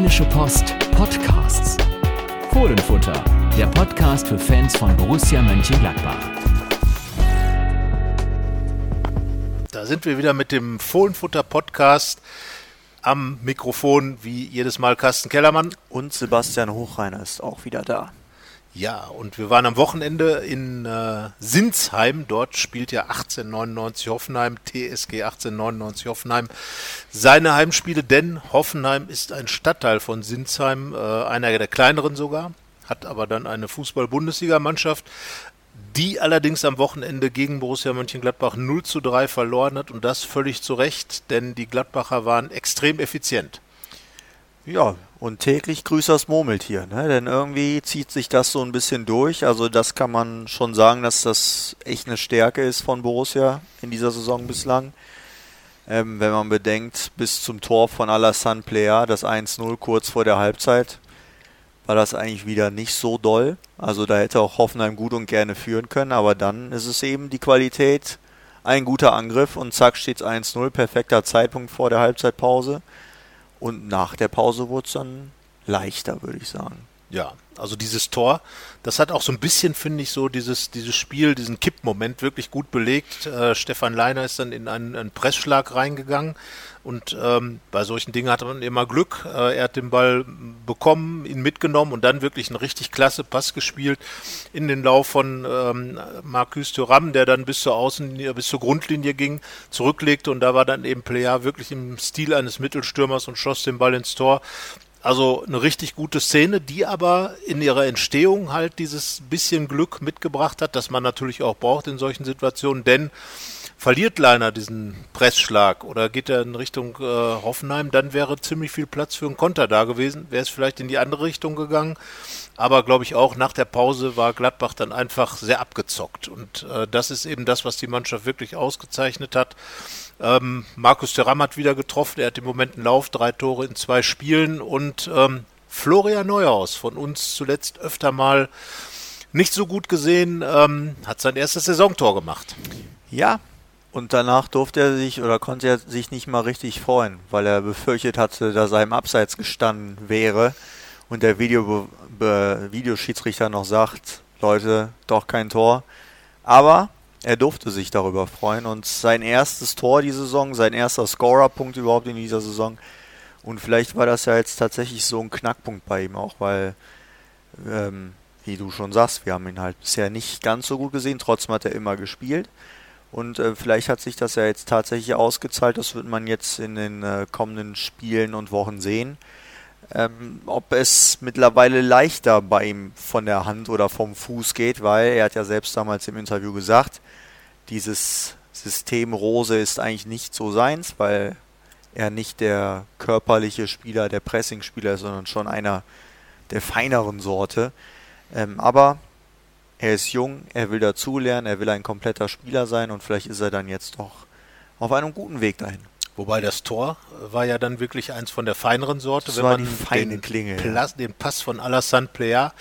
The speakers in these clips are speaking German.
Rheinische Post Podcasts. Fohlenfutter, der Podcast für Fans von Borussia Mönchengladbach. Da sind wir wieder mit dem Fohlenfutter Podcast am Mikrofon, wie jedes Mal Carsten Kellermann. Und Sebastian Hochreiner ist auch wieder da. Ja, und wir waren am Wochenende in äh, Sinsheim. Dort spielt ja 1899 Hoffenheim, TSG 1899 Hoffenheim, seine Heimspiele, denn Hoffenheim ist ein Stadtteil von Sinsheim, äh, einer der kleineren sogar, hat aber dann eine Fußball-Bundesligamannschaft, die allerdings am Wochenende gegen Borussia Mönchengladbach 0 zu 3 verloren hat und das völlig zu Recht, denn die Gladbacher waren extrem effizient. Ja, und täglich grüßt das Murmeltier, ne? Denn irgendwie zieht sich das so ein bisschen durch. Also das kann man schon sagen, dass das echt eine Stärke ist von Borussia in dieser Saison bislang. Ähm, wenn man bedenkt, bis zum Tor von Alassane Plea, das 1-0 kurz vor der Halbzeit, war das eigentlich wieder nicht so doll. Also da hätte auch Hoffenheim gut und gerne führen können, aber dann ist es eben die Qualität, ein guter Angriff und zack steht es 1-0, perfekter Zeitpunkt vor der Halbzeitpause. Und nach der Pause wurde es dann leichter, würde ich sagen. Ja, also dieses Tor, das hat auch so ein bisschen, finde ich, so dieses, dieses Spiel, diesen Kippmoment wirklich gut belegt. Äh, Stefan Leiner ist dann in einen, einen Pressschlag reingegangen und ähm, bei solchen Dingen hat man immer Glück. Äh, er hat den Ball bekommen, ihn mitgenommen und dann wirklich einen richtig klasse Pass gespielt in den Lauf von ähm, Marcus Thuram, der dann bis zur Außenlinie, bis zur Grundlinie ging, zurücklegte und da war dann eben Plea wirklich im Stil eines Mittelstürmers und schoss den Ball ins Tor. Also eine richtig gute Szene, die aber in ihrer Entstehung halt dieses bisschen Glück mitgebracht hat, das man natürlich auch braucht in solchen Situationen, denn verliert Leiner diesen Pressschlag oder geht er in Richtung äh, Hoffenheim, dann wäre ziemlich viel Platz für einen Konter da gewesen. Wäre es vielleicht in die andere Richtung gegangen. Aber glaube ich auch, nach der Pause war Gladbach dann einfach sehr abgezockt. Und äh, das ist eben das, was die Mannschaft wirklich ausgezeichnet hat. Ähm, Markus Thuram hat wieder getroffen. Er hat im Moment einen Lauf, drei Tore in zwei Spielen. Und ähm, Florian Neuhaus, von uns zuletzt öfter mal nicht so gut gesehen, ähm, hat sein erstes Saisontor gemacht. Ja, und danach durfte er sich oder konnte er sich nicht mal richtig freuen, weil er befürchtet hatte, dass er im Abseits gestanden wäre und der Video, Videoschiedsrichter noch sagt, Leute, doch kein Tor. Aber er durfte sich darüber freuen und sein erstes Tor die Saison, sein erster Scorerpunkt überhaupt in dieser Saison. Und vielleicht war das ja jetzt tatsächlich so ein Knackpunkt bei ihm auch, weil, ähm, wie du schon sagst, wir haben ihn halt bisher nicht ganz so gut gesehen, trotzdem hat er immer gespielt. Und äh, vielleicht hat sich das ja jetzt tatsächlich ausgezahlt. Das wird man jetzt in den äh, kommenden Spielen und Wochen sehen. Ähm, ob es mittlerweile leichter bei ihm von der Hand oder vom Fuß geht, weil er hat ja selbst damals im Interview gesagt, dieses System Rose ist eigentlich nicht so seins, weil er nicht der körperliche Spieler, der Pressing-Spieler ist, sondern schon einer der feineren Sorte. Ähm, aber er ist jung, er will dazulernen, er will ein kompletter Spieler sein und vielleicht ist er dann jetzt doch auf einem guten Weg dahin. Wobei das Tor war ja dann wirklich eins von der feineren Sorte, das wenn war man den, Klinge, Plas, den Pass von Alassane Plea,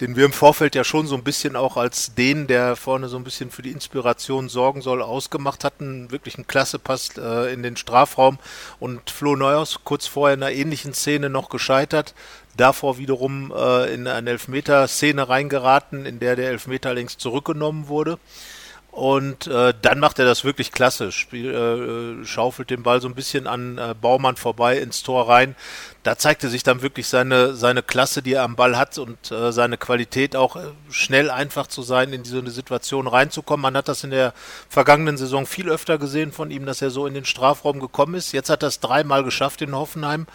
den wir im Vorfeld ja schon so ein bisschen auch als den, der vorne so ein bisschen für die Inspiration sorgen soll, ausgemacht hatten. Wirklich ein klasse Pass äh, in den Strafraum und Flo Neuhaus kurz vorher in einer ähnlichen Szene noch gescheitert davor wiederum äh, in eine Elfmeter-Szene reingeraten, in der der Elfmeter längst zurückgenommen wurde. Und äh, dann macht er das wirklich klasse. Spiel, äh, schaufelt den Ball so ein bisschen an äh, Baumann vorbei ins Tor rein. Da zeigte sich dann wirklich seine, seine Klasse, die er am Ball hat und äh, seine Qualität auch äh, schnell einfach zu sein, in so eine Situation reinzukommen. Man hat das in der vergangenen Saison viel öfter gesehen von ihm, dass er so in den Strafraum gekommen ist. Jetzt hat er es dreimal geschafft in Hoffenheim,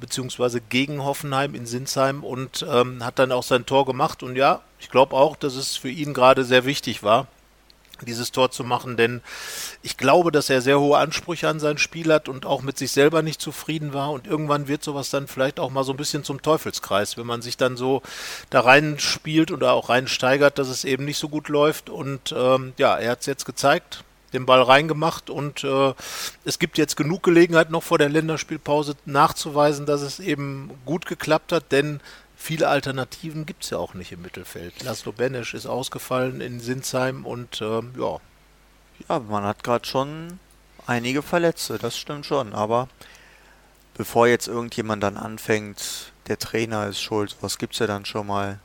beziehungsweise gegen Hoffenheim in Sinsheim und ähm, hat dann auch sein Tor gemacht. Und ja, ich glaube auch, dass es für ihn gerade sehr wichtig war dieses Tor zu machen, denn ich glaube, dass er sehr hohe Ansprüche an sein Spiel hat und auch mit sich selber nicht zufrieden war. Und irgendwann wird sowas dann vielleicht auch mal so ein bisschen zum Teufelskreis, wenn man sich dann so da reinspielt oder auch reinsteigert, dass es eben nicht so gut läuft. Und ähm, ja, er hat es jetzt gezeigt, den Ball reingemacht und äh, es gibt jetzt genug Gelegenheit noch vor der Länderspielpause nachzuweisen, dass es eben gut geklappt hat, denn viele Alternativen gibt es ja auch nicht im Mittelfeld. Laszlo Benesch ist ausgefallen in Sinsheim und ähm, ja. Ja, man hat gerade schon einige Verletzte, das stimmt schon, aber bevor jetzt irgendjemand dann anfängt, der Trainer ist schuld, was gibt's ja dann schon mal?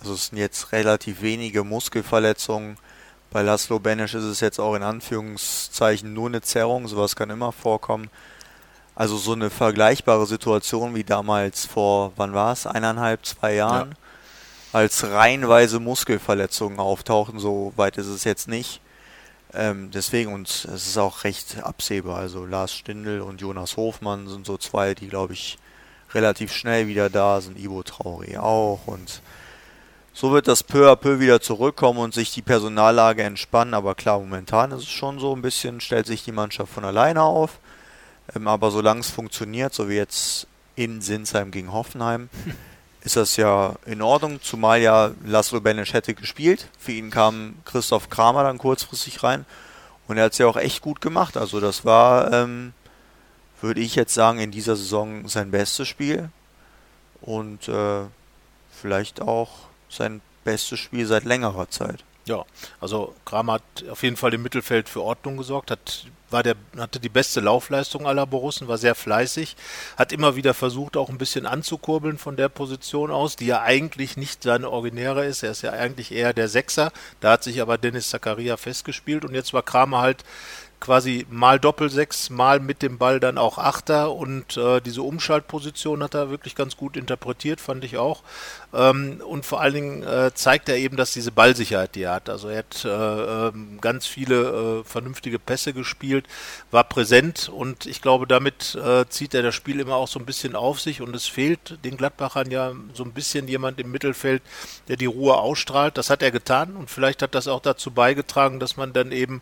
Also es sind jetzt relativ wenige Muskelverletzungen. Bei Laszlo Benesch ist es jetzt auch in Anführungszeichen nur eine Zerrung, sowas kann immer vorkommen. Also so eine vergleichbare Situation wie damals vor, wann war es, eineinhalb, zwei Jahren, ja. als reihenweise Muskelverletzungen auftauchen, so weit ist es jetzt nicht. Ähm, deswegen, und es ist auch recht absehbar. Also Lars Stindl und Jonas Hofmann sind so zwei, die, glaube ich, relativ schnell wieder da sind. Ivo Traoré auch. Und so wird das peu à peu wieder zurückkommen und sich die Personallage entspannen. Aber klar, momentan ist es schon so ein bisschen, stellt sich die Mannschaft von alleine auf. Ähm, aber solange es funktioniert, so wie jetzt in Sinsheim gegen Hoffenheim, ist das ja in Ordnung, zumal ja Laszlo Benesch hätte gespielt. Für ihn kam Christoph Kramer dann kurzfristig rein und er hat es ja auch echt gut gemacht. Also das war, ähm, würde ich jetzt sagen, in dieser Saison sein bestes Spiel und äh, vielleicht auch sein bestes Spiel seit längerer Zeit. Ja, also Kramer hat auf jeden Fall im Mittelfeld für Ordnung gesorgt, hat, war der, hatte die beste Laufleistung aller Borussen, war sehr fleißig, hat immer wieder versucht, auch ein bisschen anzukurbeln von der Position aus, die ja eigentlich nicht seine originäre ist. Er ist ja eigentlich eher der Sechser. Da hat sich aber Dennis Zakaria festgespielt und jetzt war Kramer halt quasi mal Doppelsechs, mal mit dem Ball dann auch Achter und äh, diese Umschaltposition hat er wirklich ganz gut interpretiert, fand ich auch. Ähm, und vor allen Dingen äh, zeigt er eben, dass diese Ballsicherheit, die er hat. Also er hat äh, ähm, ganz viele äh, vernünftige Pässe gespielt, war präsent und ich glaube, damit äh, zieht er das Spiel immer auch so ein bisschen auf sich und es fehlt den Gladbachern ja so ein bisschen jemand im Mittelfeld, der die Ruhe ausstrahlt. Das hat er getan und vielleicht hat das auch dazu beigetragen, dass man dann eben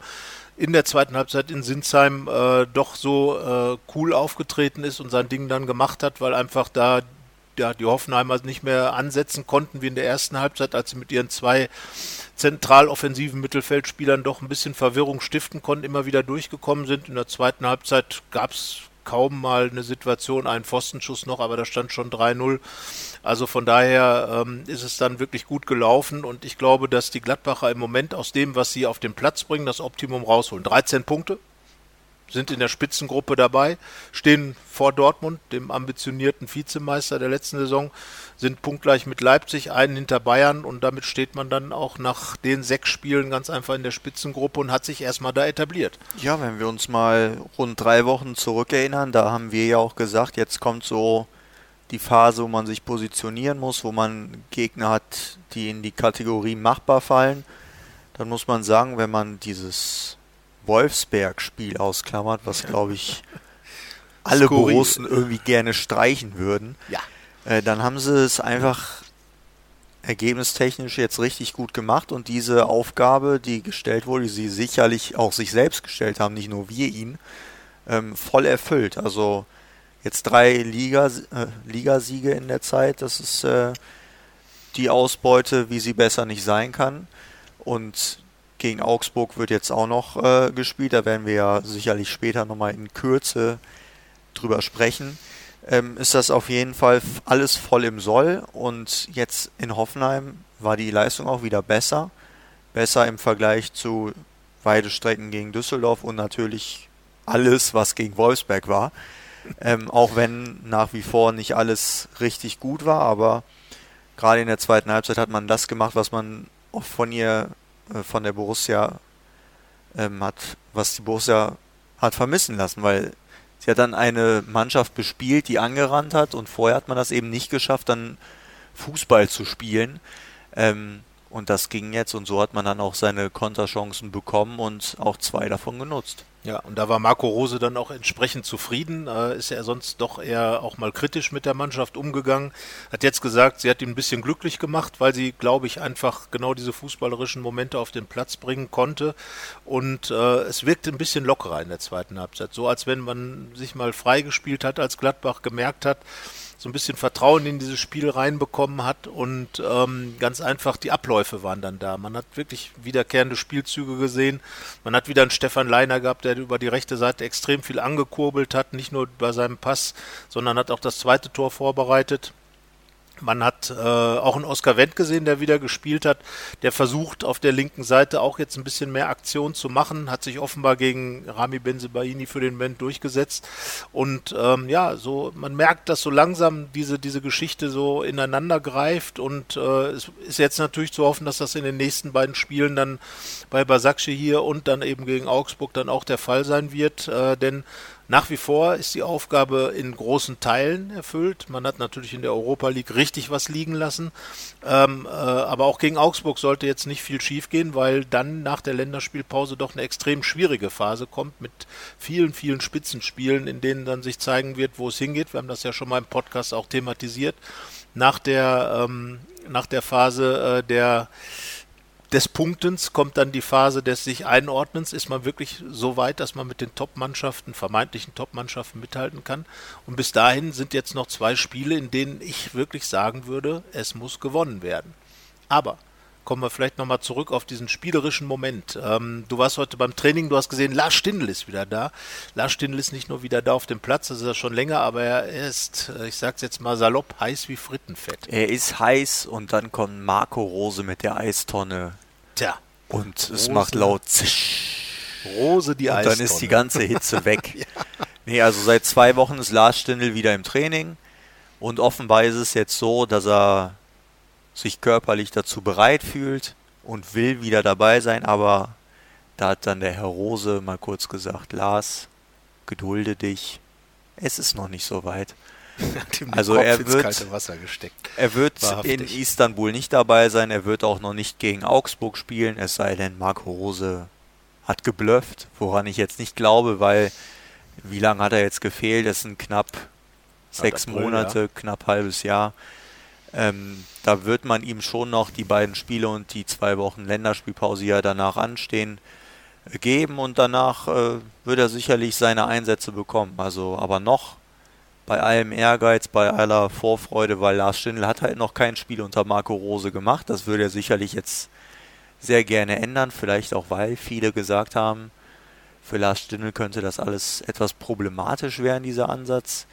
in der zweiten Halbzeit in Sinsheim äh, doch so äh, cool aufgetreten ist und sein Ding dann gemacht hat, weil einfach da ja, die Hoffenheimer nicht mehr ansetzen konnten wie in der ersten Halbzeit, als sie mit ihren zwei zentral offensiven Mittelfeldspielern doch ein bisschen Verwirrung stiften konnten, immer wieder durchgekommen sind. In der zweiten Halbzeit gab es kaum mal eine Situation, einen Pfostenschuss noch, aber da stand schon 3-0. Also von daher ähm, ist es dann wirklich gut gelaufen und ich glaube, dass die Gladbacher im Moment aus dem, was sie auf den Platz bringen, das Optimum rausholen. 13 Punkte, sind in der Spitzengruppe dabei, stehen vor Dortmund, dem ambitionierten Vizemeister der letzten Saison, sind punktgleich mit Leipzig, einen hinter Bayern und damit steht man dann auch nach den sechs Spielen ganz einfach in der Spitzengruppe und hat sich erstmal da etabliert. Ja, wenn wir uns mal rund drei Wochen zurückerinnern, da haben wir ja auch gesagt, jetzt kommt so die Phase, wo man sich positionieren muss, wo man Gegner hat, die in die Kategorie machbar fallen. Dann muss man sagen, wenn man dieses Wolfsberg-Spiel ausklammert, was glaube ich alle Skurril. Borussen irgendwie gerne streichen würden, ja. äh, dann haben sie es einfach ergebnistechnisch jetzt richtig gut gemacht und diese Aufgabe, die gestellt wurde, die sie sicherlich auch sich selbst gestellt haben, nicht nur wir ihn, ähm, voll erfüllt. Also jetzt drei Liga, äh, Ligasiege in der Zeit, das ist äh, die Ausbeute, wie sie besser nicht sein kann. Und gegen Augsburg wird jetzt auch noch äh, gespielt. Da werden wir ja sicherlich später nochmal in Kürze drüber sprechen. Ähm, ist das auf jeden Fall alles voll im Soll. Und jetzt in Hoffenheim war die Leistung auch wieder besser. Besser im Vergleich zu Weidestrecken gegen Düsseldorf und natürlich alles, was gegen Wolfsberg war. Ähm, auch wenn nach wie vor nicht alles richtig gut war, aber gerade in der zweiten Halbzeit hat man das gemacht, was man von ihr von der Borussia ähm, hat, was die Borussia hat vermissen lassen, weil sie hat dann eine Mannschaft bespielt, die angerannt hat und vorher hat man das eben nicht geschafft, dann Fußball zu spielen. Ähm, und das ging jetzt und so hat man dann auch seine Konterchancen bekommen und auch zwei davon genutzt. Ja, und da war Marco Rose dann auch entsprechend zufrieden. Äh, ist er sonst doch eher auch mal kritisch mit der Mannschaft umgegangen. Hat jetzt gesagt, sie hat ihn ein bisschen glücklich gemacht, weil sie, glaube ich, einfach genau diese fußballerischen Momente auf den Platz bringen konnte. Und äh, es wirkte ein bisschen lockerer in der zweiten Halbzeit. So als wenn man sich mal freigespielt hat, als Gladbach gemerkt hat, so ein bisschen Vertrauen in dieses Spiel reinbekommen hat und ähm, ganz einfach die Abläufe waren dann da. Man hat wirklich wiederkehrende Spielzüge gesehen. Man hat wieder einen Stefan Leiner gehabt, der über die rechte Seite extrem viel angekurbelt hat, nicht nur bei seinem Pass, sondern hat auch das zweite Tor vorbereitet. Man hat äh, auch einen Oscar Wendt gesehen, der wieder gespielt hat. Der versucht auf der linken Seite auch jetzt ein bisschen mehr Aktion zu machen, hat sich offenbar gegen Rami Benzebaini für den Moment durchgesetzt. Und ähm, ja, so man merkt, dass so langsam diese, diese Geschichte so ineinander greift. Und äh, es ist jetzt natürlich zu hoffen, dass das in den nächsten beiden Spielen dann bei Basakci hier und dann eben gegen Augsburg dann auch der Fall sein wird. Äh, denn nach wie vor ist die Aufgabe in großen Teilen erfüllt. Man hat natürlich in der Europa League richtig was liegen lassen. Ähm, äh, aber auch gegen Augsburg sollte jetzt nicht viel schiefgehen, weil dann nach der Länderspielpause doch eine extrem schwierige Phase kommt mit vielen, vielen Spitzenspielen, in denen dann sich zeigen wird, wo es hingeht. Wir haben das ja schon mal im Podcast auch thematisiert. Nach der, ähm, nach der Phase äh, der des Punktens kommt dann die Phase des sich Einordnens. Ist man wirklich so weit, dass man mit den Top-Mannschaften, vermeintlichen Top-Mannschaften mithalten kann? Und bis dahin sind jetzt noch zwei Spiele, in denen ich wirklich sagen würde, es muss gewonnen werden. Aber kommen wir vielleicht nochmal zurück auf diesen spielerischen Moment. Ähm, du warst heute beim Training, du hast gesehen, Lars Stindl ist wieder da. Lars Stindl ist nicht nur wieder da auf dem Platz, das ist er schon länger, aber er ist, äh, ich sag's jetzt mal salopp, heiß wie Frittenfett. Er ist heiß und dann kommt Marco Rose mit der Eistonne. Tja. Und es Rose. macht laut zisch. Rose die Eistonne. Und dann ist die ganze Hitze weg. ja. Nee, also seit zwei Wochen ist Lars Stindl wieder im Training und offenbar ist es jetzt so, dass er sich körperlich dazu bereit fühlt und will wieder dabei sein, aber da hat dann der Herr Rose mal kurz gesagt, Lars, gedulde dich, es ist noch nicht so weit. also er wird, er wird in Istanbul nicht dabei sein, er wird auch noch nicht gegen Augsburg spielen, es sei denn, Marco Rose hat geblufft, woran ich jetzt nicht glaube, weil wie lange hat er jetzt gefehlt? Es sind knapp sechs Monate, ja. knapp halbes Jahr. Ähm, da wird man ihm schon noch die beiden Spiele und die zwei Wochen Länderspielpause, die ja danach anstehen, geben und danach äh, wird er sicherlich seine Einsätze bekommen. Also, aber noch bei allem Ehrgeiz, bei aller Vorfreude, weil Lars Stindl hat halt noch kein Spiel unter Marco Rose gemacht. Das würde er sicherlich jetzt sehr gerne ändern, vielleicht auch weil viele gesagt haben, für Lars Stindl könnte das alles etwas problematisch werden, dieser Ansatz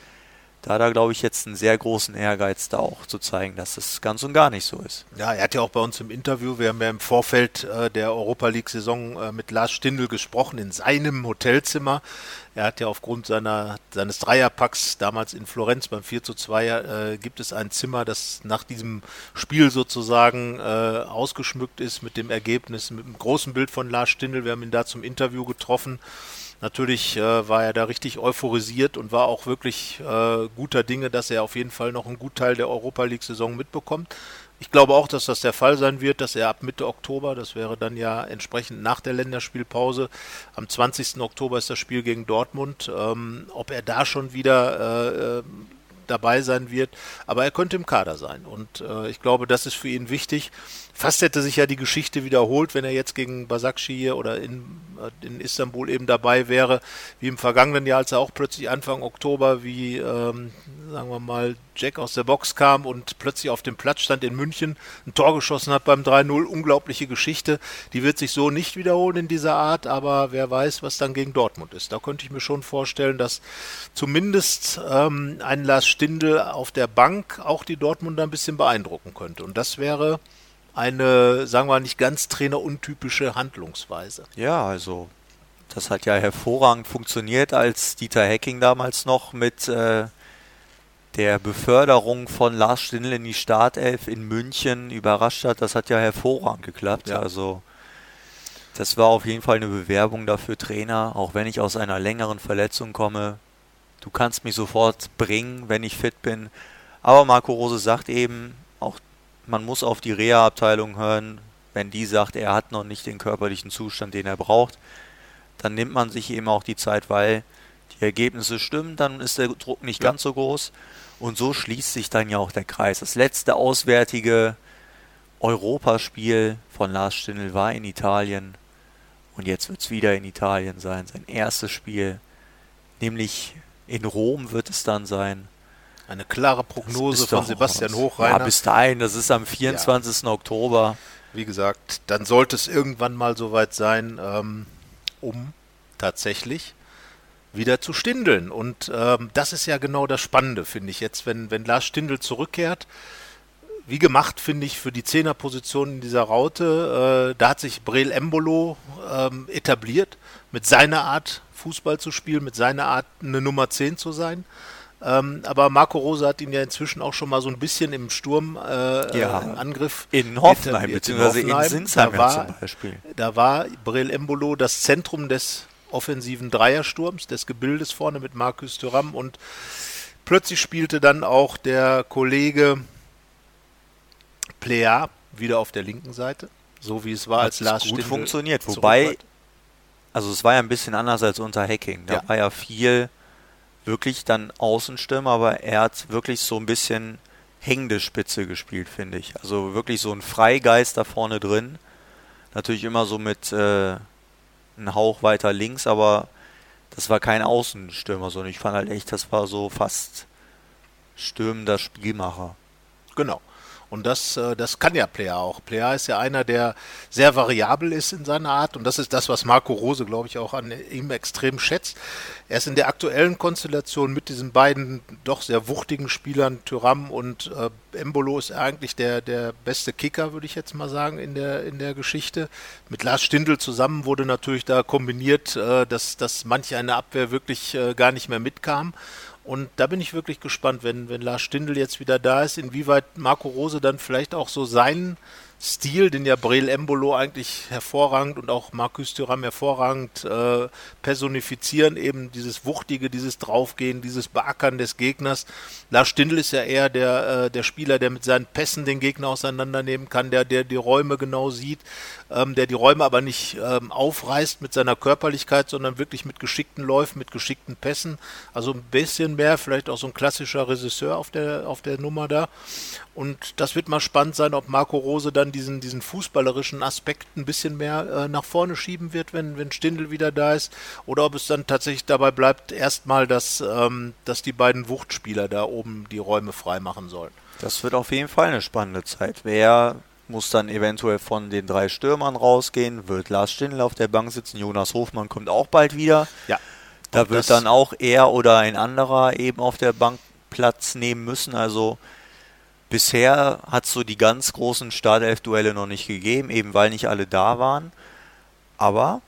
da er, glaube ich, jetzt einen sehr großen Ehrgeiz, da auch zu zeigen, dass es ganz und gar nicht so ist. Ja, er hat ja auch bei uns im Interview, wir haben ja im Vorfeld äh, der Europa League-Saison äh, mit Lars Stindl gesprochen, in seinem Hotelzimmer. Er hat ja aufgrund seiner, seines Dreierpacks damals in Florenz beim 4 zu 2 äh, gibt es ein Zimmer, das nach diesem Spiel sozusagen äh, ausgeschmückt ist mit dem Ergebnis, mit einem großen Bild von Lars Stindl. Wir haben ihn da zum Interview getroffen. Natürlich äh, war er da richtig euphorisiert und war auch wirklich äh, guter Dinge, dass er auf jeden Fall noch einen Gutteil der Europa League-Saison mitbekommt. Ich glaube auch, dass das der Fall sein wird, dass er ab Mitte Oktober, das wäre dann ja entsprechend nach der Länderspielpause, am 20. Oktober ist das Spiel gegen Dortmund, ähm, ob er da schon wieder äh, dabei sein wird, aber er könnte im Kader sein und äh, ich glaube, das ist für ihn wichtig. Fast hätte sich ja die Geschichte wiederholt, wenn er jetzt gegen Basakci hier oder in, äh, in Istanbul eben dabei wäre, wie im vergangenen Jahr, als er auch plötzlich Anfang Oktober, wie ähm, sagen wir mal, Jack aus der Box kam und plötzlich auf dem Platz stand in München, ein Tor geschossen hat beim 3-0. Unglaubliche Geschichte. Die wird sich so nicht wiederholen in dieser Art, aber wer weiß, was dann gegen Dortmund ist. Da könnte ich mir schon vorstellen, dass zumindest ähm, ein Lars Stindl auf der Bank auch die Dortmunder ein bisschen beeindrucken könnte. Und das wäre eine, sagen wir mal, nicht ganz traineruntypische Handlungsweise. Ja, also das hat ja hervorragend funktioniert, als Dieter Hecking damals noch mit äh, der Beförderung von Lars Stindl in die Startelf in München überrascht hat. Das hat ja hervorragend geklappt. Ja. Also das war auf jeden Fall eine Bewerbung dafür, Trainer, auch wenn ich aus einer längeren Verletzung komme. Du kannst mich sofort bringen, wenn ich fit bin. Aber Marco Rose sagt eben, auch man muss auf die Reha-Abteilung hören. Wenn die sagt, er hat noch nicht den körperlichen Zustand, den er braucht, dann nimmt man sich eben auch die Zeit, weil die Ergebnisse stimmen, dann ist der Druck nicht ja. ganz so groß. Und so schließt sich dann ja auch der Kreis. Das letzte auswärtige Europaspiel von Lars Stindl war in Italien. Und jetzt wird es wieder in Italien sein. Sein erstes Spiel. Nämlich in Rom wird es dann sein. Eine klare Prognose von Sebastian Hochreiner. Ja, bis dahin, das ist am 24. Ja. Oktober. Wie gesagt, dann sollte es irgendwann mal soweit sein, ähm, um tatsächlich wieder zu stindeln. Und ähm, das ist ja genau das Spannende, finde ich jetzt, wenn, wenn Lars Stindl zurückkehrt. wie gemacht, finde ich, für die Zehnerposition in dieser Raute. Äh, da hat sich Brel Embolo ähm, etabliert, mit seiner Art Fußball zu spielen, mit seiner Art eine Nummer 10 zu sein. Ähm, aber Marco Rose hat ihn ja inzwischen auch schon mal so ein bisschen im Sturm äh, Ja. im Angriff In Hoffenheim, beziehungsweise in Hoffenheim. Sinsheim da war, zum Beispiel. Da war Brel Embolo das Zentrum des offensiven Dreiersturms, des Gebildes vorne mit Marcus Thuram und plötzlich spielte dann auch der Kollege Plea wieder auf der linken Seite, so wie es war, als Lars gut Stindl funktioniert. Wobei, also es war ja ein bisschen anders als unter Hacking. Da Ja. war ja viel wirklich dann Außenstürmer, aber er hat wirklich so ein bisschen hängende Spitze gespielt, finde ich. Also wirklich so ein Freigeist da vorne drin. Natürlich immer so mit äh, einem Hauch weiter links, aber das war kein Außenstürmer, sondern ich fand halt echt, das war so fast stürmender Spielmacher. Genau. Und das, äh, das kann ja Player auch. Player ist ja einer, der sehr variabel ist in seiner Art. Und das ist das, was Marco Rose, glaube ich, auch an ihm extrem schätzt. Er ist in der aktuellen Konstellation mit diesen beiden doch sehr wuchtigen Spielern, Tyram und äh, Embolo, ist eigentlich der, der beste Kicker, würde ich jetzt mal sagen, in der, in der Geschichte. Mit Lars Stindl zusammen wurde natürlich da kombiniert, äh, dass, dass manche eine Abwehr wirklich äh, gar nicht mehr mitkam. Und da bin ich wirklich gespannt, wenn, wenn Lars Stindl jetzt wieder da ist, inwieweit Marco Rose dann vielleicht auch so seinen Stil, den ja Brel Embolo eigentlich hervorragend und auch Marcus Thuram hervorragend äh, personifizieren, eben dieses Wuchtige, dieses Draufgehen, dieses Beackern des Gegners. Lars Stindl ist ja eher der, äh, der Spieler, der mit seinen Pässen den Gegner auseinandernehmen kann, der, der die Räume genau sieht, ähm, der die Räume aber nicht ähm, aufreißt mit seiner Körperlichkeit, sondern wirklich mit geschickten Läufen, mit geschickten Pässen. Also ein bisschen mehr, vielleicht auch so ein klassischer Regisseur auf der, auf der Nummer da. Und das wird mal spannend sein, ob Marco Rose dann diesen, diesen fußballerischen Aspekt ein bisschen mehr äh, nach vorne schieben wird, wenn, wenn Stindl wieder da ist. Oder ob es dann tatsächlich dabei bleibt, erstmal, dass, ähm, dass die beiden Wuchtspieler da oben die Räume freimachen sollen. Das wird auf jeden Fall eine spannende Zeit. Wer muss dann eventuell von den drei Stürmern rausgehen? Wird Lars Stindl auf der Bank sitzen? Jonas Hofmann kommt auch bald wieder. Ja. Da wird dann auch er oder ein anderer eben auf der Bank Platz nehmen müssen. Also bisher hat es so die ganz großen Startelf-Duelle noch nicht gegeben, eben weil nicht alle da waren. Aber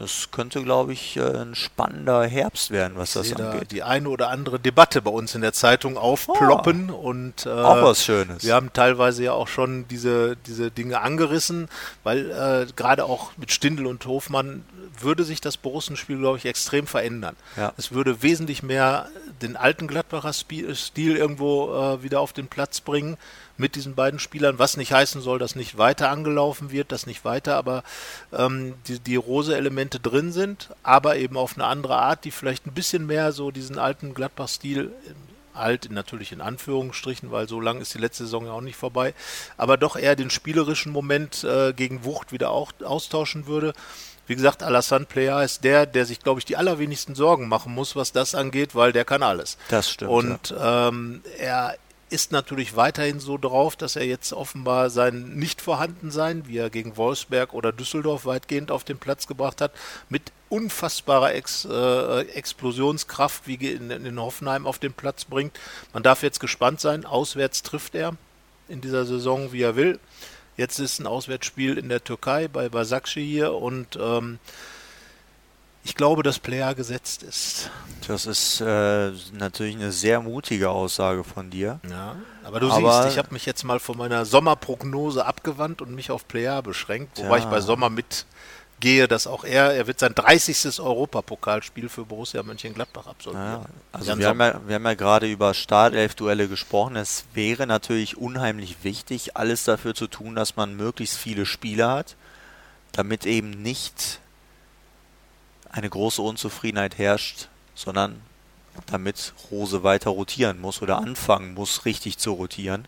das könnte, glaube ich, äh, ein spannender Herbst werden, was das sehe da angeht. die eine oder andere Debatte bei uns in der Zeitung aufploppen und äh, Auch was Schönes. Wir haben teilweise ja auch schon diese, diese Dinge angerissen, weil äh, gerade auch mit Stindl und Hofmann würde sich das Borussenspiel, glaube ich, extrem verändern. Ja. Es würde wesentlich mehr den alten Gladbacher Stil irgendwo äh, wieder auf den Platz bringen mit diesen beiden Spielern, was nicht heißen soll, dass nicht weiter angelaufen wird, dass nicht weiter, aber ähm, die, die Rose-Elemente drin sind, aber eben auf eine andere Art, die vielleicht ein bisschen mehr so diesen alten Gladbach-Stil alt natürlich in Anführungsstrichen, weil so lang ist die letzte Saison ja auch nicht vorbei, aber doch eher den spielerischen Moment äh, gegen Wucht wieder auch austauschen würde. Wie gesagt, Alassane Plea ist der, der sich, glaube ich, die allerwenigsten Sorgen machen muss, was das angeht, weil der kann alles. Das stimmt, Und ähm, er ist natürlich weiterhin so drauf, dass er jetzt offenbar sein Nicht-Vorhandensein, wie er gegen Wolfsberg oder Düsseldorf weitgehend auf den Platz gebracht hat, mit unfassbarer Ex, äh, Explosionskraft wie in, in Hoffenheim auf den Platz bringt. Man darf jetzt gespannt sein. Auswärts trifft er in dieser Saison, wie er will. Jetzt ist ein Auswärtsspiel in der Türkei bei Basakci hier und ähm, ich glaube, dass Player gesetzt ist. Das ist äh, natürlich eine sehr mutige Aussage von dir. Ja, aber du Aber- siehst, ich habe mich jetzt mal von meiner Sommerprognose abgewandt und mich auf Player beschränkt, wobei Ja. ich bei Sommer mitgehe, dass auch er, er wird sein 30. Europapokalspiel für Borussia Mönchengladbach absolvieren. Ja, also wir haben, ja, wir haben ja gerade über Startelf-Duelle gesprochen. Es wäre natürlich unheimlich wichtig, alles dafür zu tun, dass man möglichst viele Spieler hat, damit eben nicht eine große Unzufriedenheit herrscht, sondern damit Rose weiter rotieren muss oder anfangen muss, richtig zu rotieren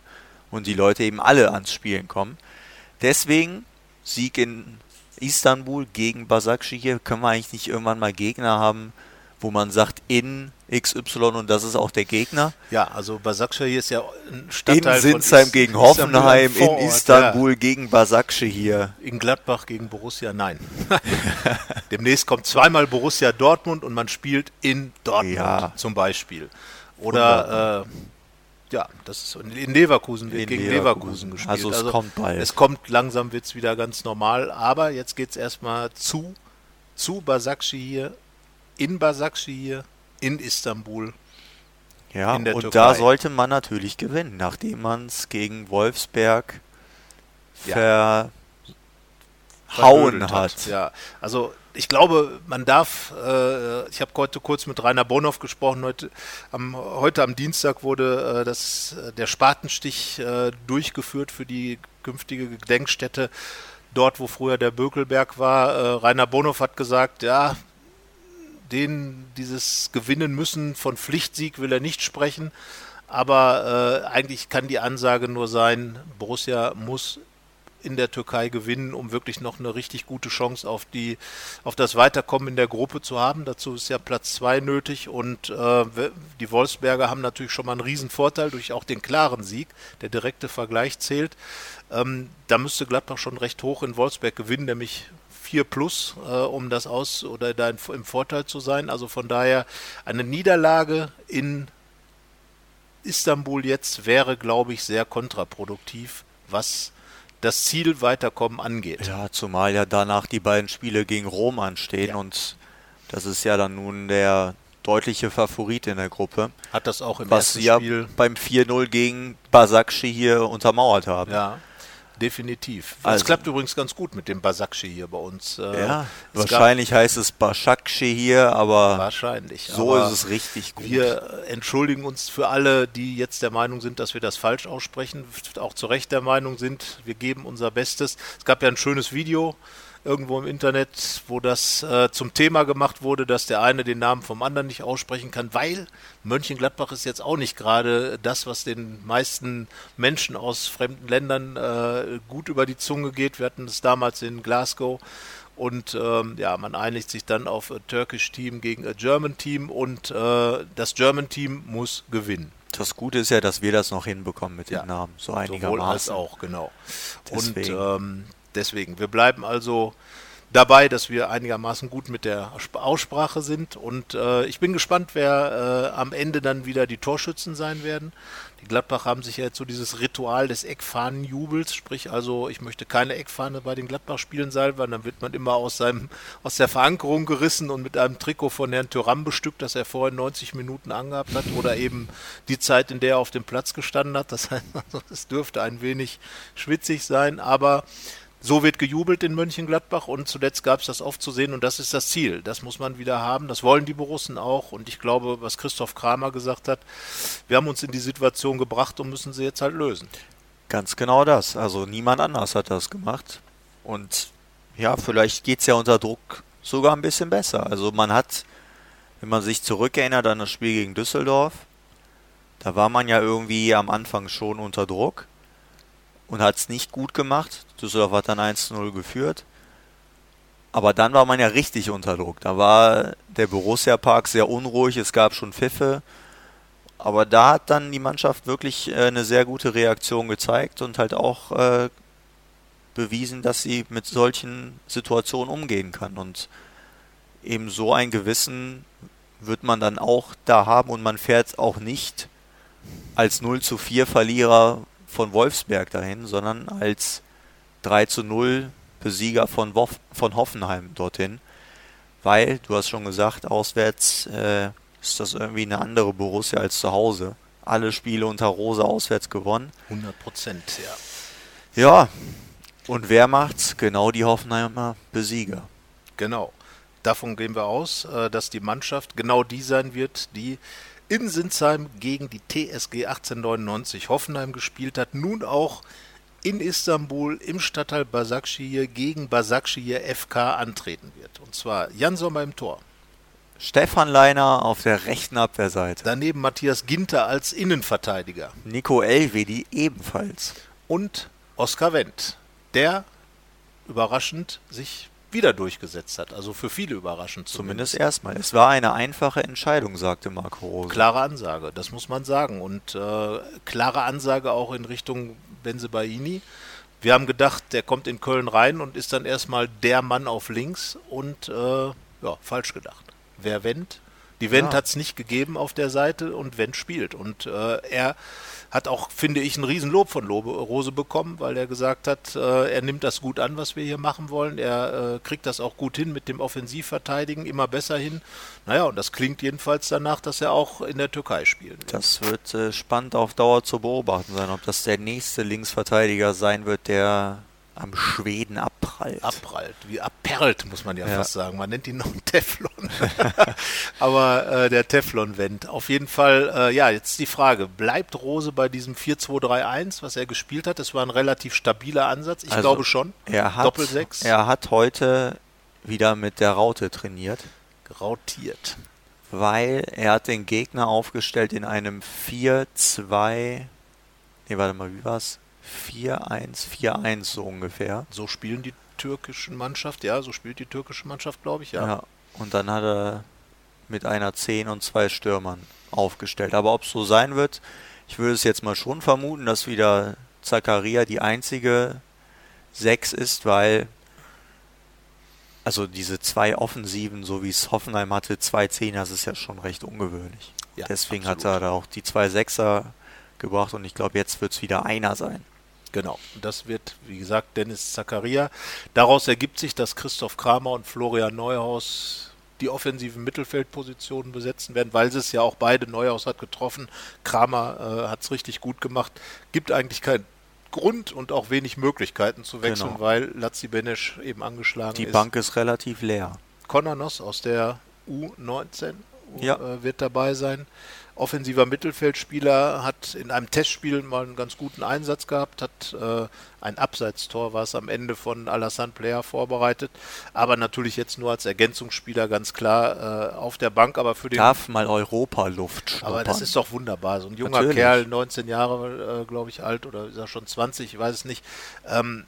und die Leute eben alle ans Spielen kommen. Deswegen Sieg in Istanbul gegen Basakci hier. Können wir eigentlich nicht irgendwann mal Gegner haben, wo man sagt, in XY und das ist auch der Gegner? Ja, also Basakci ist ja ein In Stadtteil Sinsheim Is- gegen Istanbul, Hoffenheim, in Vorort, Istanbul gegen Basakci hier. Ja. In Gladbach gegen Borussia, nein. Demnächst kommt zweimal Borussia Dortmund und man spielt in Dortmund Ja. zum Beispiel. Oder äh, Ja, das ist in Leverkusen wird In gegen Leverkusen. Leverkusen, gespielt. Also es kommt bald. Es kommt langsam, wird es wieder ganz normal. Aber jetzt geht es erstmal zu, zu Basakci hier, in Basakci hier, in Istanbul. Ja, in und Türkei. da sollte man natürlich gewinnen, nachdem man es gegen Wolfsberg Ja. verhauen verhödelt hat. Ja, also ich glaube, man darf, äh, ich habe heute kurz mit Rainer Bonhoff gesprochen, heute am, heute am Dienstag wurde äh, das, äh, der Spatenstich äh, durchgeführt für die künftige Gedenkstätte dort, wo früher der Bökelberg war. Äh, Rainer Bonhoff hat gesagt, ja, den dieses Gewinnen müssen von Pflichtsieg will er nicht sprechen, aber äh, eigentlich kann die Ansage nur sein, Borussia muss in der Türkei gewinnen, um wirklich noch eine richtig gute Chance auf die auf das Weiterkommen in der Gruppe zu haben. Dazu ist ja Platz zwei nötig und äh, die Wolfsberger haben natürlich schon mal einen riesen Vorteil durch auch den klaren Sieg. Der direkte Vergleich zählt. Ähm, da müsste Gladbach schon recht hoch in Wolfsberg gewinnen, nämlich 4 plus, äh, um das aus oder da im Vorteil zu sein. Also von daher eine Niederlage in Istanbul jetzt wäre, glaube ich, sehr kontraproduktiv, was das Ziel Weiterkommen angeht. Ja, zumal ja danach die beiden Spiele gegen Rom anstehen Ja. und das ist ja dann nun der deutliche Favorit in der Gruppe, Hat das auch im was ersten ja Spiel. beim 4-0 gegen Basakci hier untermauert haben. Ja, definitiv. Es Also- klappt übrigens ganz gut mit dem Basakci hier bei uns. Äh, Ja, es gab- wahrscheinlich heißt es Basakci hier, aber Wahrscheinlich. so aber ist es richtig gut. Wir entschuldigen uns für alle, die jetzt der Meinung sind, dass wir das falsch aussprechen, auch zu Recht der Meinung sind, wir geben unser Bestes. Es gab ja ein schönes Video irgendwo im Internet, wo das äh, zum Thema gemacht wurde, dass der eine den Namen vom anderen nicht aussprechen kann, weil Mönchengladbach ist jetzt auch nicht gerade das, was den meisten Menschen aus fremden Ländern äh, gut über die Zunge geht. Wir hatten es damals in Glasgow. Und ähm, ja, man einigt sich dann auf a Turkish Team gegen a German Team und äh, das German Team muss gewinnen. Das Gute ist ja, dass wir das noch hinbekommen mit Ja. den Namen, so Sowohl als einigermaßen. auch, genau. Deswegen. Und ähm, deswegen, wir bleiben also dabei, dass wir einigermaßen gut mit der Sp- Aussprache sind. Und äh, ich bin gespannt, wer äh, am Ende dann wieder die Torschützen sein werden. Die Gladbach haben sich ja jetzt so dieses Ritual des Eckfahnenjubels, sprich also, ich möchte keine Eckfahne bei den Gladbach-Spielen sein, weil dann wird man immer aus seinem aus der Verankerung gerissen und mit einem Trikot von Herrn Thuram bestückt, das er vorher 90 Minuten angehabt hat, oder eben die Zeit, in der er auf dem Platz gestanden hat. Das heißt, es dürfte ein wenig schwitzig sein, aber so wird gejubelt in Mönchengladbach und zuletzt gab es das oft zu sehen und das ist das Ziel. Das muss man wieder haben. Das wollen die Borussen auch und ich glaube, was Christoph Kramer gesagt hat, wir haben uns in die Situation gebracht und müssen sie jetzt halt lösen. Ganz genau das. Also niemand anders hat das gemacht. Und ja, vielleicht geht es ja unter Druck sogar ein bisschen besser. Also man hat, wenn man sich zurückerinnert an das Spiel gegen Düsseldorf, da war man ja irgendwie am Anfang schon unter Druck und hat es nicht gut gemacht. Düsseldorf hat dann 1-0 geführt. Aber dann war man ja richtig unter Druck. Da war der Borussia Park sehr unruhig, es gab schon Pfiffe. Aber da hat dann die Mannschaft wirklich äh, eine sehr gute Reaktion gezeigt und halt auch äh, bewiesen, dass sie mit solchen Situationen umgehen kann. Und eben so ein Gewissen wird man dann auch da haben und man fährt auch nicht als 0 zu 4 Verlierer von Wolfsberg dahin, sondern als 3 zu 0 Besieger von, Wof von Hoffenheim dorthin. Weil, du hast schon gesagt, auswärts äh, ist das irgendwie eine andere Borussia als zu Hause. Alle Spiele unter Rose auswärts gewonnen. 100 Prozent, ja. Ja, und wer macht's? Genau die Hoffenheimer Besieger. Genau. Davon gehen wir aus, äh, dass die Mannschaft genau die sein wird, die in Sinsheim gegen die TSG 1899 Hoffenheim gespielt hat, nun auch in Istanbul im Stadtteil Basakşehir gegen Basakşehir FK antreten wird. Und zwar Jan Sommer im Tor. Stefan Leiner auf der rechten Abwehrseite. Daneben Matthias Ginter als Innenverteidiger. Nico Elvedi ebenfalls. Und Oskar Wendt, der überraschend sich wieder durchgesetzt hat. Also für viele überraschend Zumindest erstmal. Es war eine einfache Entscheidung, sagte Marco Rose. Klare Ansage, das muss man sagen. Und äh, klare Ansage auch in Richtung Benzebaini. Wir haben gedacht, der kommt in Köln rein und ist dann erstmal der Mann auf links und äh, ja, falsch gedacht. Wer Wendt? Die Wendt Ja. hat es nicht gegeben auf der Seite und Wendt spielt. Und äh, er hat auch, finde ich, ein Riesenlob von Lobe, Rose bekommen, weil er gesagt hat, äh, er nimmt das gut an, was wir hier machen wollen. Er äh, kriegt das auch gut hin mit dem Offensivverteidigen, immer besser hin. Naja, und das klingt jedenfalls danach, dass er auch in der Türkei spielen wird. Das wird äh, spannend auf Dauer zu beobachten sein, ob das der nächste Linksverteidiger sein wird, der am Schweden abprallt. Abprallt, wie abperlt, muss man ja, ja. fast sagen. Man nennt ihn noch Teflon. Aber äh, der Teflon-Wendt. Auf jeden Fall, äh, ja, jetzt die Frage, bleibt Rose bei diesem 4-2-3-1, was er gespielt hat? Das war ein relativ stabiler Ansatz, ich also, glaube schon. Er hat, Doppel-6. Er hat heute wieder mit der Raute trainiert. Rautiert. Weil er hat den Gegner aufgestellt in einem 4-2... Nee, warte mal, wie war's? 4-1, 4-1 so ungefähr. So spielen die türkischen Mannschaft, ja, so spielt die türkische Mannschaft, glaube ich, ja. ja. Und dann hat er mit einer 10 und zwei Stürmern aufgestellt. Aber ob es so sein wird, ich würde es jetzt mal schon vermuten, dass wieder Zakaria die einzige 6 ist, weil also diese zwei Offensiven, so wie es Hoffenheim hatte, zwei Zehner, das ist ja schon recht ungewöhnlich. Ja, Deswegen absolut. hat er da auch die zwei Sechser gebracht und ich glaube, jetzt wird es wieder einer sein. Genau, das wird, wie gesagt, Dennis Zakaria. Daraus ergibt sich, dass Christoph Kramer und Florian Neuhaus die offensiven Mittelfeldpositionen besetzen werden, weil sie es ja auch beide, Neuhaus hat getroffen, Kramer äh, hat es richtig gut gemacht. Gibt eigentlich keinen Grund und auch wenig Möglichkeiten zu wechseln, genau. weil Lazzi Benesch eben angeschlagen die ist. Die Bank ist relativ leer. Konanos aus der U19 ja. äh, wird dabei sein offensiver Mittelfeldspieler, hat in einem Testspiel mal einen ganz guten Einsatz gehabt, hat äh, ein Abseitstor, war es am Ende von Alassane Player vorbereitet, aber natürlich jetzt nur als Ergänzungsspieler ganz klar äh, auf der Bank, aber für den... Darf mal Europa-Luft schnuppern. Aber das ist doch wunderbar, so ein junger natürlich. Kerl, 19 Jahre, äh, glaube ich, alt oder ist er schon 20, ich weiß es nicht, ähm,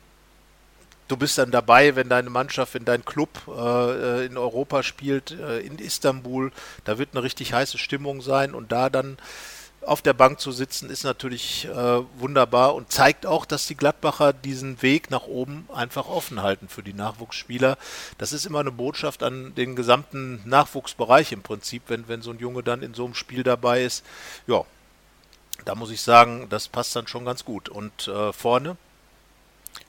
du bist dann dabei, wenn deine Mannschaft, wenn dein Club äh, in Europa spielt, äh, in Istanbul, da wird eine richtig heiße Stimmung sein und da dann auf der Bank zu sitzen, ist natürlich äh, wunderbar und zeigt auch, dass die Gladbacher diesen Weg nach oben einfach offen halten für die Nachwuchsspieler. Das ist immer eine Botschaft an den gesamten Nachwuchsbereich im Prinzip, wenn, wenn so ein Junge dann in so einem Spiel dabei ist. Ja, da muss ich sagen, das passt dann schon ganz gut. Und äh, vorne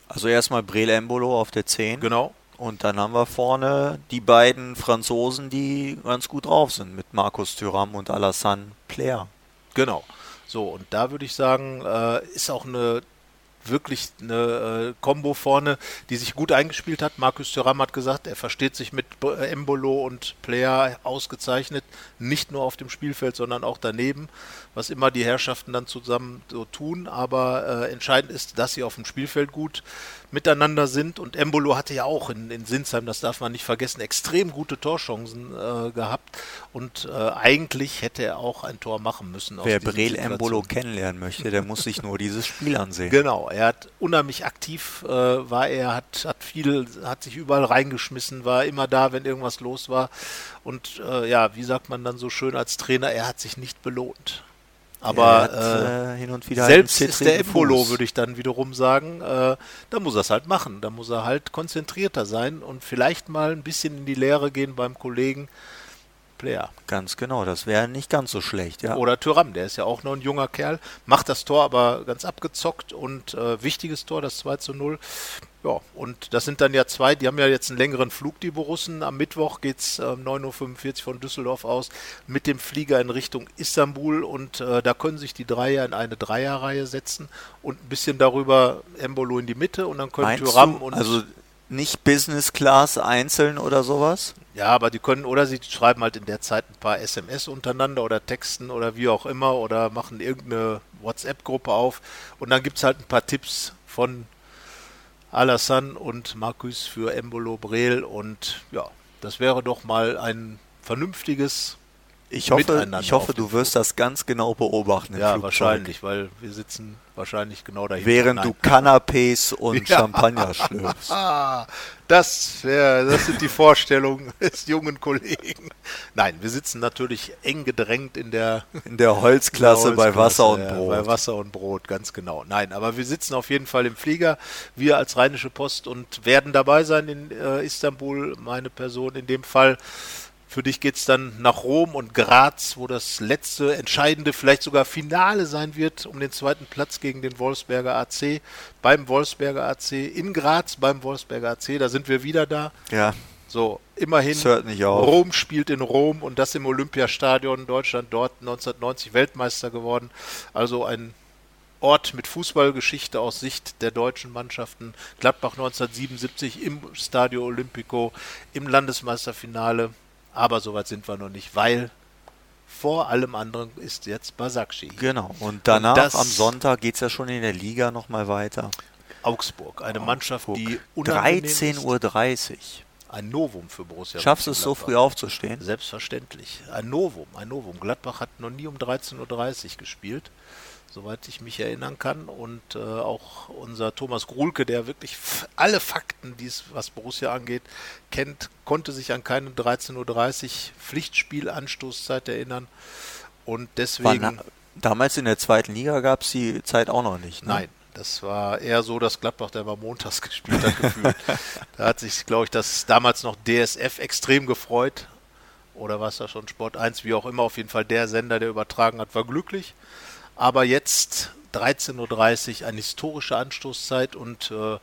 also erstmal Brel Embolo auf der 10. Genau. Und dann haben wir vorne die beiden Franzosen, die ganz gut drauf sind, mit Markus Thuram und Alassane Player. Genau. So, und da würde ich sagen, äh, ist auch eine wirklich eine äh, Combo vorne, die sich gut eingespielt hat. Markus Thuram hat gesagt, er versteht sich mit Embolo und Player ausgezeichnet, nicht nur auf dem Spielfeld, sondern auch daneben, was immer die Herrschaften dann zusammen so tun. Aber äh, entscheidend ist, dass sie auf dem Spielfeld gut miteinander sind. Und Embolo hatte ja auch in, in Sinsheim, das darf man nicht vergessen, extrem gute Torchancen äh, gehabt. Und äh, eigentlich hätte er auch ein Tor machen müssen. Wer Brel Embolo kennenlernen möchte, der muss sich nur dieses Spiel ansehen. Genau, er hat unheimlich aktiv äh, war er, hat, hat viel, hat sich überall reingeschmissen, war immer da, wenn irgendwas los war. Und äh, ja, wie sagt man dann so schön als Trainer, er hat sich nicht belohnt. Aber hat, äh, hin und wieder selbst ist der Embolo, würde ich dann wiederum sagen, äh, da muss er es halt machen. Da muss er halt konzentrierter sein und vielleicht mal ein bisschen in die Lehre gehen beim Kollegen Player. Ganz genau, das wäre nicht ganz so schlecht, ja. Oder Tyram, der ist ja auch noch ein junger Kerl, macht das Tor aber ganz abgezockt und äh, wichtiges Tor, das 2 zu 0. Ja, und das sind dann ja zwei, die haben ja jetzt einen längeren Flug, die Borussen. Am Mittwoch geht es äh, 9.45 Uhr von Düsseldorf aus mit dem Flieger in Richtung Istanbul und äh, da können sich die Dreier in eine Dreierreihe setzen und ein bisschen darüber Embolo in die Mitte und dann können Tyram und. Also nicht Business Class einzeln oder sowas? Ja, aber die können, oder sie schreiben halt in der Zeit ein paar SMS untereinander oder texten oder wie auch immer oder machen irgendeine WhatsApp-Gruppe auf und dann gibt es halt ein paar Tipps von Alassane und Marcus für Embolo Brel und ja, das wäre doch mal ein vernünftiges ich hoffe, ich hoffe du wirst das ganz genau beobachten. ja, Flugzeug. wahrscheinlich, weil wir sitzen wahrscheinlich genau dahinter. Während Nein. du Canapés und ja. Champagner schlürfst. Das, wär, das sind die Vorstellungen des jungen Kollegen. Nein, wir sitzen natürlich eng gedrängt in der, in der Holzklasse, in der Holzklasse bei Wasser und Brot. bei Wasser und Brot, ganz genau. Nein, aber wir sitzen auf jeden Fall im Flieger, wir als Rheinische Post und werden dabei sein in äh, Istanbul, meine Person in dem Fall Für dich geht es dann nach Rom und Graz, wo das letzte entscheidende, vielleicht sogar Finale sein wird, um den zweiten Platz gegen den Wolfsberger AC. Beim Wolfsberger AC in Graz, beim Wolfsberger AC, da sind wir wieder da. Ja. So, immerhin, Rom spielt in Rom und das im Olympiastadion. Deutschland dort 1990 Weltmeister geworden. Also ein Ort mit Fußballgeschichte aus Sicht der deutschen Mannschaften. Gladbach 1977 im Stadio Olimpico im Landesmeisterfinale. Aber soweit sind wir noch nicht, weil vor allem anderen ist jetzt Basakci. Genau, und danach und am Sonntag geht es ja schon in der Liga nochmal weiter. Augsburg, eine Augsburg. Mannschaft, die 13.30 Uhr. Ein Novum für Borussia. Schaffst du es so früh aufzustehen? Selbstverständlich. Ein Novum, ein Novum. Gladbach hat noch nie um 13.30 Uhr gespielt soweit ich mich erinnern kann. Und äh, auch unser Thomas Gruhlke, der wirklich alle Fakten, dies, was Borussia angeht, kennt, konnte sich an keine 13.30 Uhr Pflichtspiel-Anstoßzeit erinnern. Und deswegen. War damals in der zweiten Liga gab es die Zeit auch noch nicht. Ne? Nein. Das war eher so, dass Gladbach, der war montags gespielt hat, gefühlt. da hat sich, glaube ich, das damals noch DSF extrem gefreut. Oder war es da schon Sport 1, wie auch immer. Auf jeden Fall der Sender, der übertragen hat, war glücklich. Aber jetzt 13.30 Uhr, eine historische Anstoßzeit und äh,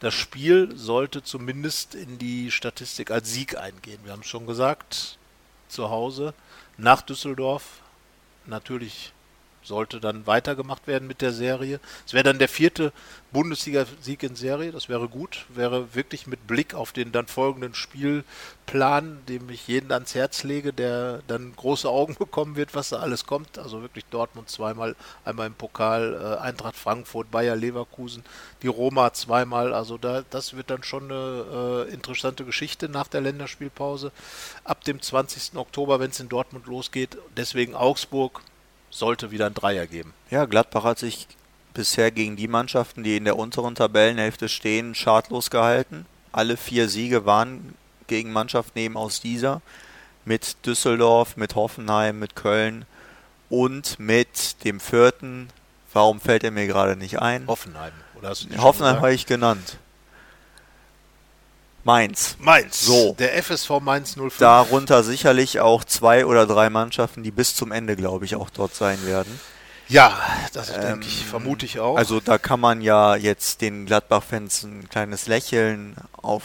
das Spiel sollte zumindest in die Statistik als Sieg eingehen. Wir haben es schon gesagt, zu Hause nach Düsseldorf. Natürlich sollte dann weitergemacht werden mit der Serie. Es wäre dann der vierte Bundesliga-Sieg in Serie, das wäre gut, wäre wirklich mit Blick auf den dann folgenden Spielplan, dem ich jeden ans Herz lege, der dann große Augen bekommen wird, was da alles kommt. Also wirklich Dortmund zweimal, einmal im Pokal, äh, Eintracht Frankfurt, Bayer Leverkusen, die Roma zweimal. Also da, das wird dann schon eine äh, interessante Geschichte nach der Länderspielpause. Ab dem 20. Oktober, wenn es in Dortmund losgeht. Deswegen Augsburg, sollte wieder ein Dreier geben. Ja, Gladbach hat sich bisher gegen die Mannschaften, die in der unteren Tabellenhälfte stehen, schadlos gehalten. Alle vier Siege waren gegen Mannschaften eben aus dieser. Mit Düsseldorf, mit Hoffenheim, mit Köln und mit dem vierten. Warum fällt er mir gerade nicht ein? Hoffenheim. Oder Hoffenheim habe ich genannt. Mainz. Mainz. So. Der FSV Mainz 05. Darunter sicherlich auch zwei oder drei Mannschaften, die bis zum Ende, glaube ich, auch dort sein werden. Ja, das ähm, denke ich, vermute ich auch. Also da kann man ja jetzt den Gladbach-Fans ein kleines Lächeln auf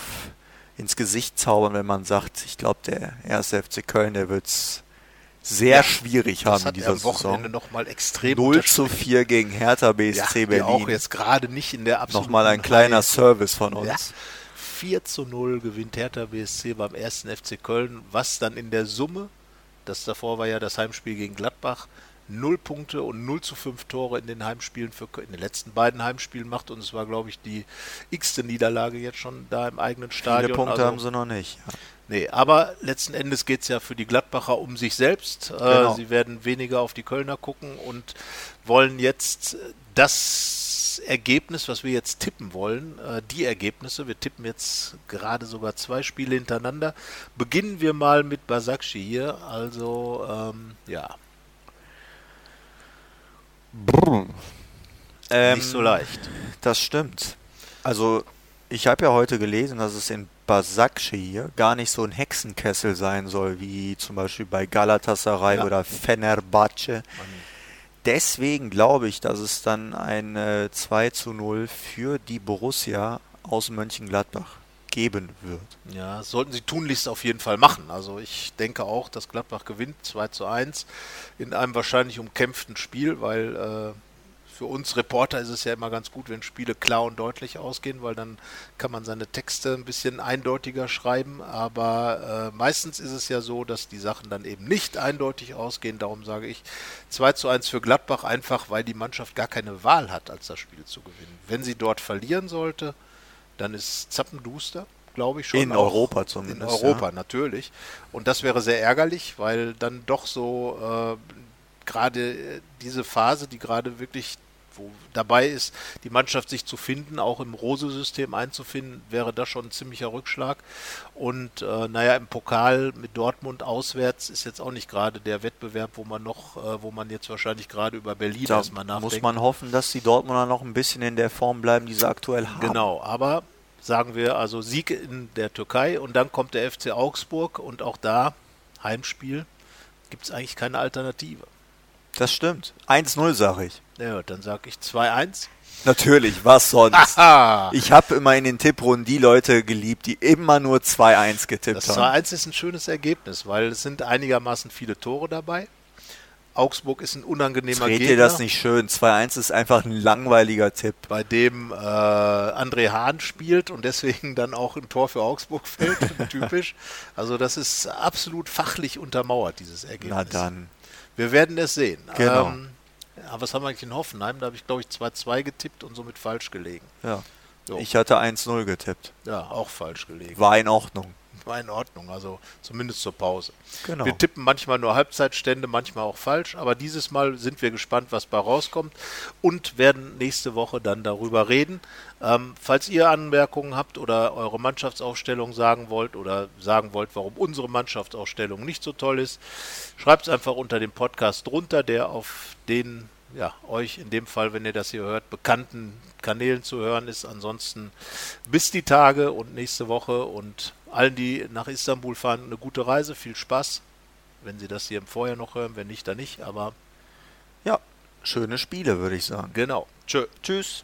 ins Gesicht zaubern, wenn man sagt, ich glaube, der erste FC Köln, der wird es sehr ja, schwierig haben in dieser Wochenende Saison. Noch mal extrem 0 zu 4 gegen Hertha BSC ja, Berlin. auch jetzt gerade nicht in der absoluten Nochmal ein kleiner. Service von uns. Ja. 4 zu 0 gewinnt Hertha BSC beim ersten FC Köln, was dann in der Summe, das davor war ja das Heimspiel gegen Gladbach, 0 Punkte und 0 zu 5 Tore in den Heimspielen für in den letzten beiden Heimspielen macht und es war glaube ich die x-te Niederlage jetzt schon da im eigenen Stadion. Viele Punkte also, haben sie noch nicht. Ja. Nee, aber letzten Endes geht es ja für die Gladbacher um sich selbst. Äh, genau. Äh, sie werden weniger auf die Kölner gucken und wollen jetzt das Ergebnis, was wir jetzt tippen wollen, äh, die Ergebnisse, wir tippen jetzt gerade sogar zwei Spiele hintereinander. Beginnen wir mal mit Basakci hier. Also, ähm, ja. Brr. Ähm, Nicht so leicht. Das stimmt. Also, ich habe ja heute gelesen, dass es in Basakci hier gar nicht so ein Hexenkessel sein soll, wie zum Beispiel bei Galatasaray ja. oder Fenerbahce. Deswegen glaube ich, dass es dann ein äh, 2 zu 0 für die Borussia aus Mönchengladbach geben wird. Ja, sollten sie tunlichst auf jeden Fall machen. Also ich denke auch, dass Gladbach gewinnt 2 zu 1 in einem wahrscheinlich umkämpften Spiel, weil äh, für uns Reporter ist es ja immer ganz gut, wenn Spiele klar und deutlich ausgehen, weil dann kann man seine Texte ein bisschen eindeutiger schreiben. Aber äh, meistens ist es ja so, dass die Sachen dann eben nicht eindeutig ausgehen. Darum sage ich 2 zu 1 für Gladbach, einfach weil die Mannschaft gar keine Wahl hat, als das Spiel zu gewinnen. Wenn sie dort verlieren sollte, dann ist Zappenduster glaube ich schon. In Europa zumindest. In Europa, ja. natürlich. Und das wäre sehr ärgerlich, weil dann doch so äh, gerade diese Phase, die gerade wirklich wo dabei ist, die Mannschaft sich zu finden, auch im Rose-System einzufinden, wäre das schon ein ziemlicher Rückschlag. Und äh, naja, im Pokal mit Dortmund auswärts ist jetzt auch nicht gerade der Wettbewerb, wo man noch, äh, wo man jetzt wahrscheinlich gerade über Berlin da erstmal nachdenkt. Muss man hoffen, dass die Dortmunder noch ein bisschen in der Form bleiben, die sie aktuell haben. Genau, aber sagen wir also Sieg in der Türkei und dann kommt der FC Augsburg und auch da Heimspiel gibt es eigentlich keine Alternative. Das stimmt. 1-0 sage ich. Ja, dann sage ich 2-1. Natürlich, was sonst? Aha! Ich habe immer in den Tipprunden die Leute geliebt, die immer nur 2-1 getippt Das haben. 2-1 ist ein schönes Ergebnis, weil es sind einigermaßen viele Tore dabei. Augsburg ist ein unangenehmer Red Gegner, dir das nicht schön. 2-1 ist einfach ein langweiliger Tipp. bei dem äh, André Hahn spielt und deswegen dann auch ein Tor für Augsburg fällt, typisch. Also das ist absolut fachlich untermauert, dieses Ergebnis. Na dann. Wir werden es sehen. Genau. Ähm, ja, was haben wir eigentlich in Hoffenheim? Da habe ich, glaube ich, 2-2 getippt und somit falsch gelegen. Ja. Jo. Ich hatte 1-0 getippt. Ja, auch falsch gelegen. War in Ordnung. War in Ordnung, also zumindest zur Pause. Genau. Wir tippen manchmal nur Halbzeitstände, manchmal auch falsch, aber dieses Mal sind wir gespannt, was bei rauskommt und werden nächste Woche dann darüber reden. Ähm, falls ihr Anmerkungen habt oder eure Mannschaftsaufstellung sagen wollt oder sagen wollt, warum unsere Mannschaftsaufstellung nicht so toll ist, schreibt es einfach unter dem Podcast drunter, der auf den ja, euch in dem Fall, wenn ihr das hier hört, bekannten Kanälen zu hören ist. Ansonsten bis die Tage und nächste Woche und allen, die nach Istanbul fahren, eine gute Reise, viel Spaß. Wenn Sie das hier im Vorjahr noch hören, wenn nicht, dann nicht. Aber Ja, schöne Spiele, würde ich sagen. genau. Tschö. Tschüss.